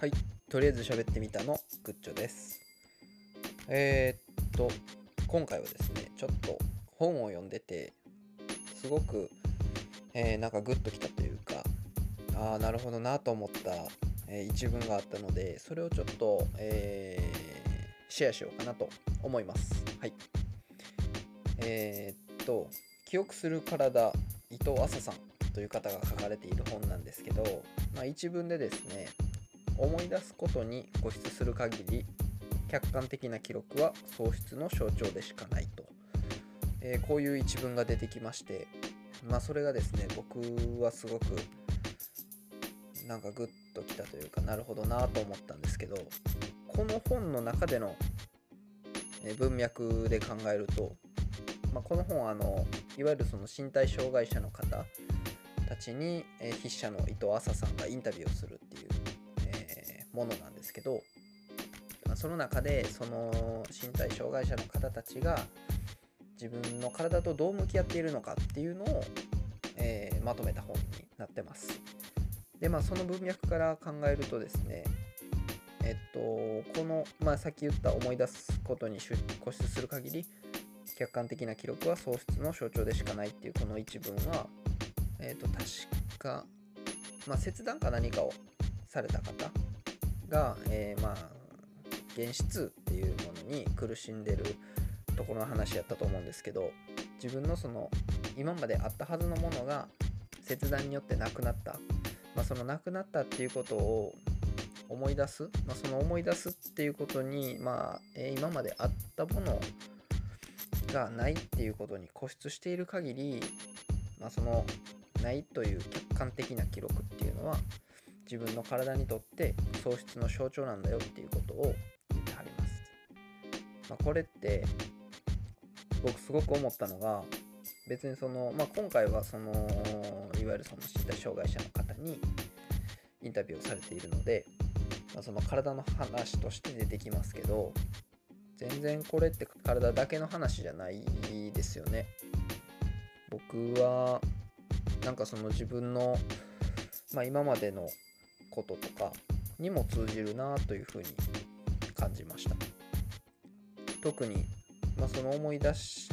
はい、とりあえず喋ってみたのグッチョです。えー、っと、今回はですね、ちょっと本を読んでて、すごく、えーなんかグッときたというか、ああ、なるほどなと思った、えー一文があったので、それをちょっと、えーシェアしようかなと思います。はい。えーっと、記憶する体、伊藤麻さんという方が書かれている本なんですけど、まあ、一文でですね、思い出すことに固執する限り客観的な記録は喪失の象徴でしかないと、えーこういう一文が出てきましてまあそれがですね僕はすごくなんかグッときたというかなるほどなと思ったんですけどこの本の中でのえ文脈で考えると、まあ、この本あのいわゆるその身体障害者の方たちに、え筆者の伊藤麻さんがインタビューをするものなんですけど、まあその中でその身体障害者の方たちが自分の体とどう向き合っているのかっていうのを、えーまとめた本になってます。でまあその文脈から考えるとですねえっとこの、まあ、さっき言った思い出すことに固執する限り客観的な記録は喪失の象徴でしかないっていうこの一文はえっと確か、まあ、切断か何かをされた方が、えーまあ現実っていうものに苦しんでるところの話やったと思うんですけど自分のその今まであったはずのものが切断によってなくなった、まあ、そのなくなったっていうことを思い出す、まあ、その思い出すっていうことに、まあえー今まであったものがないっていうことに固執している限り、まあ、そのないという客観的な記録っていうのは自分の体にとって喪失の象徴なんだよっていうことを言ってはります。まあ、これって僕すごく思ったのが別にその、まあ、今回はそのいわゆるその身体障害者の方にインタビューをされているので、まあ、その体の話として出てきますけど全然これって体だけの話じゃないですよね。僕はなんかその自分の、まあ、今までのこととかにも通じるなというふうに感じました。特に、まあ、その思い出し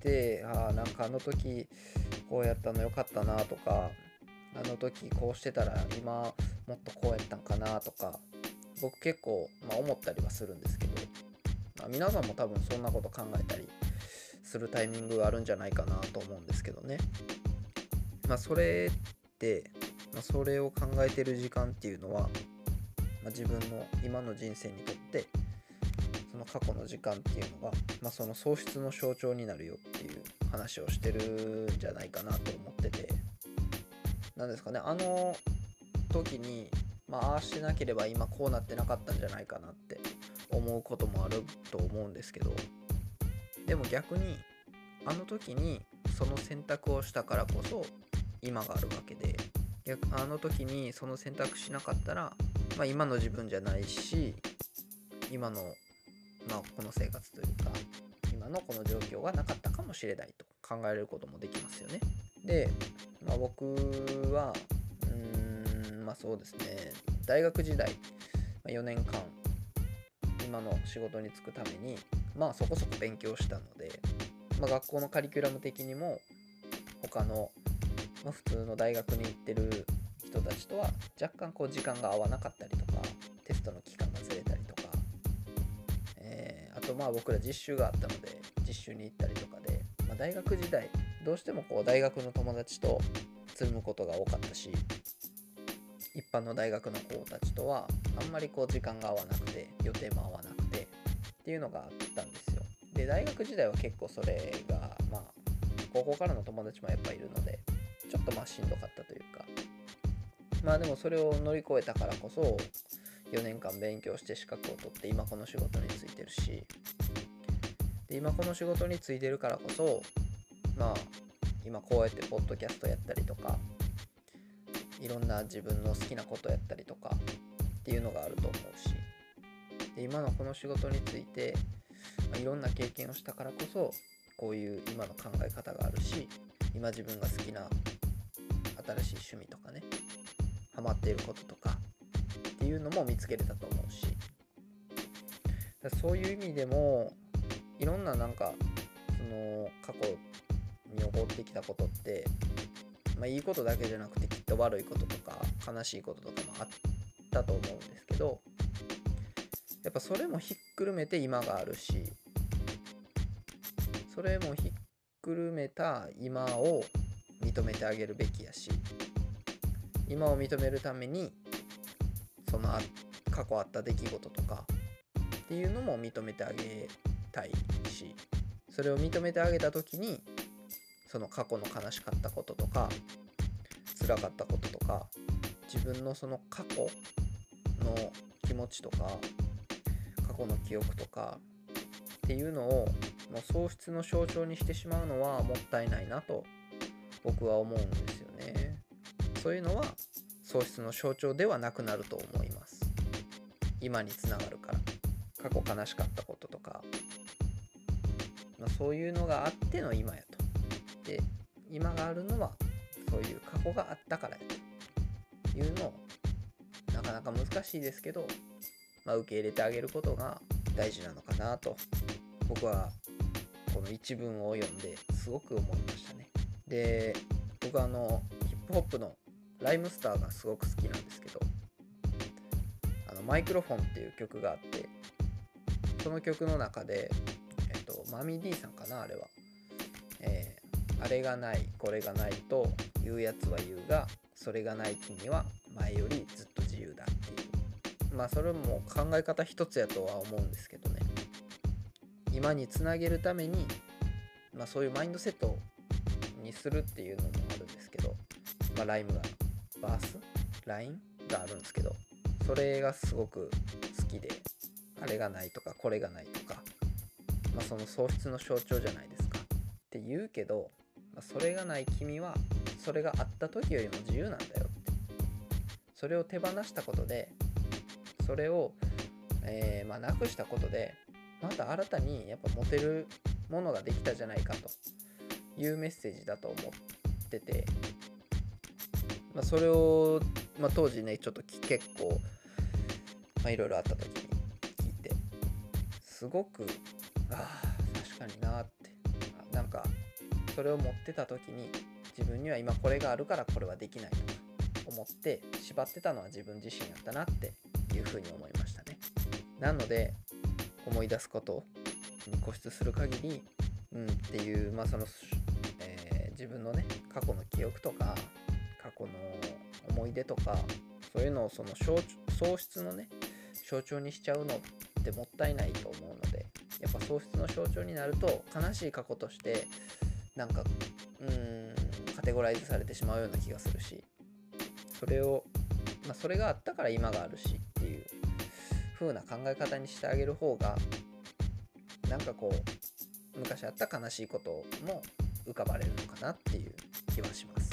てああなんかあの時こうやったのよかったなとかあの時こうしてたら今もっとこうやったんかなとか僕結構、まあ、思ったりはするんですけど、まあ、皆さんも多分そんなこと考えたりするタイミングがあるんじゃないかなと思うんですけどね。まあそれってまあ、それを考えてる時間っていうのは、まあ、自分の今の人生にとってその過去の時間っていうのが、まあ、その喪失の象徴になるよっていう話をしてるんじゃないかなと思ってて。なんですかねあの時に、まあ、あしてなければ今こうなってなかったんじゃないかなって思うこともあると思うんですけどでも逆にあの時にその選択をしたからこそ今があるわけであの時にその選択しなかったら、まあ、今の自分じゃないし今の、まあ、この生活というか今のこの状況がなかったかもしれないと考えることもできますよね。で、まあ、僕はうーんまあそうですね大学時代4年間今の仕事に就くためにまあそこそこ勉強したので、まあ、学校のカリキュラム的にも他のまあ、普通の大学に行ってる人たちとは若干こう時間が合わなかったりとかテストの期間がずれたりとか、えーあとまあ僕ら実習があったので実習に行ったりとかで、まあ、大学時代どうしてもこう大学の友達とつるむことが多かったし一般の大学の子たちとはあんまりこう時間が合わなくて予定も合わなくてっていうのがあったんですよ。で大学時代は結構それがまあ高校からの友達もやっぱいるのでとまあしんどかったというか。まあでもそれを乗り越えたからこそ4年間勉強して資格を取って今この仕事に就いてるし。で今この仕事に就いてるからこそまあ今こうやってポッドキャストやったりとかいろんな自分の好きなことやったりとかっていうのがあると思うし。で今のこの仕事について、まあいろんな経験をしたからこそこういう今の考え方があるし今自分が好きなしい趣味とかねハマっていることとかっていうのも見つけれたと思うし。そういう意味でもいろんななんかその過去に起こってきたことってまあ、いいことだけじゃなくてきっと悪いこととか悲しいこととかもあったと思うんですけどやっぱそれもひっくるめて今があるしそれもひっくるめた今を認めてあげるべきやし今を認めるためにその過去あった出来事とかっていうのも認めてあげたいしそれを認めてあげた時にその過去の悲しかったこととか辛かったこととか自分のその過去の気持ちとか過去の記憶とかっていうのをもう喪失の象徴にしてしまうのはもったいないなと僕は思うんですよね。そういうのは喪失の象徴ではなくなると思います。今につながるから。過去悲しかったこととか、まあ、そういうのがあっての今やて今があるのはそういう過去があったからやと。いうのをなかなか難しいですけど、まあ、受け入れてあげることが大事なのかなと。僕はこの一文を読んですごく思いましたね。で僕あのヒップホップのライムスターがすごく好きなんですけどあのマイクロフォンっていう曲があってその曲の中で、えっと、マミー D さんかなあれは、えあれがないこれがないと言うやつは言うがそれがない君は前よりずっと自由だっていう。まあそれも考え方一つやとは思うんですけどね。今につなげるために、まあ、そういうマインドセットをにするっていうのもあるんですけど、まあ、ライムがバース？ライン？があるんですけどそれがすごく好きであれがないとかこれがないとか、まあ、その喪失の象徴じゃないですか。って言うけどそれがない君はそれがあった時よりも自由なんだよって。それを手放したことでそれを、えー、まあ、なくしたことでまた新たにやっぱ持てるものができたじゃないかと。いうメッセージだと思ってて、まあ、それを、まあ、当時ねちょっと結構いろいろあった時に聞いてすごくああ確かになって。なんかそれを持ってた時に自分には今これがあるからこれはできないとか思って縛ってたのは自分自身やったなっていうふうに思いましたね。なので思い出すことに固執する限りうんっていうまあその、自分のね過去の記憶とか過去の思い出とかそういうのをその喪失のね象徴にしちゃうのってもったいないと思うのでやっぱ喪失の象徴になると悲しい過去としてなんかうんカテゴライズされてしまうような気がするしそれを、まあ、それがあったから今があるしっていう風な考え方にしてあげる方がなんかこう昔あった悲しいことも浮かばれるのかなっていう気はします。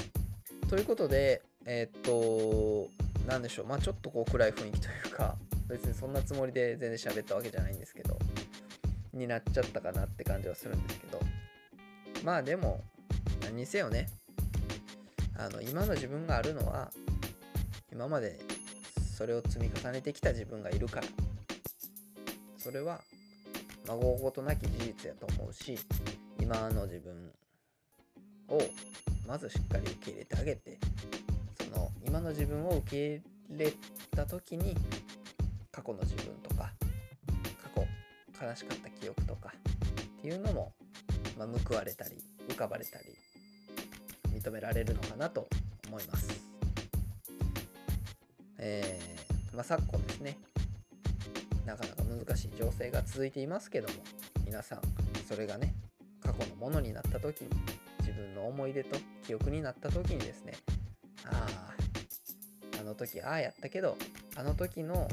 ということでえー、っと何でしょう。まあちょっとこう暗い雰囲気というか別にそんなつもりで全然喋ったわけじゃないんですけどになっちゃったかなって感じはするんですけど。まあでも何にせよね。あの今の自分があるのは今までそれを積み重ねてきた自分がいるから。それは孫ごとなき事実やと思うし今の自分をまずしっかり受け入れてあげてその今の自分を受け入れた時に過去の自分とか過去悲しかった記憶とかっていうのもまあ、報われたり浮かばれたり認められるのかなと思います。えー、まあ、昨今ですねなかなか難しい情勢が続いていますけども皆さんそれがね過去のものになった時に分の思い出と記憶になった時にですねあああの時ああやったけどあの時の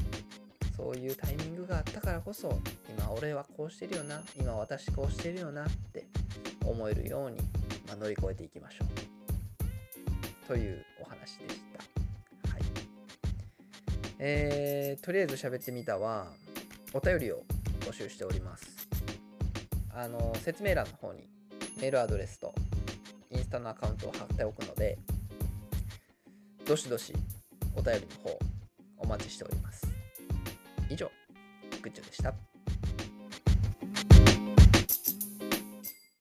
そういうタイミングがあったからこそ今俺はこうしてるよな今私こうしてるよなって思えるように、まあ、乗り越えていきましょうというお話でした。はい。えー、とりあえず喋ってみたはお便りを募集しております。あの説明欄の方にメールアドレスとインスタのアカウントを貼っておくのでどしどしお便りの方お待ちしております。以上グッチョでした。